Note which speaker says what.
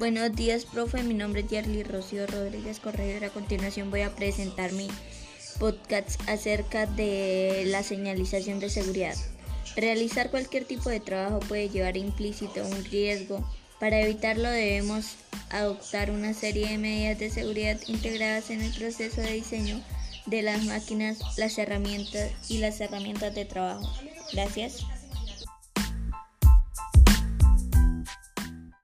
Speaker 1: Buenos días, profe. Mi nombre es Yerly Rocío Rodríguez Correa. A continuación voy a presentar mi podcast acerca de la señalización de seguridad. Realizar cualquier tipo de trabajo puede llevar implícito un riesgo. Para evitarlo debemos adoptar una serie de medidas de seguridad integradas en el proceso de diseño de las máquinas, las herramientas y las herramientas de trabajo. Gracias.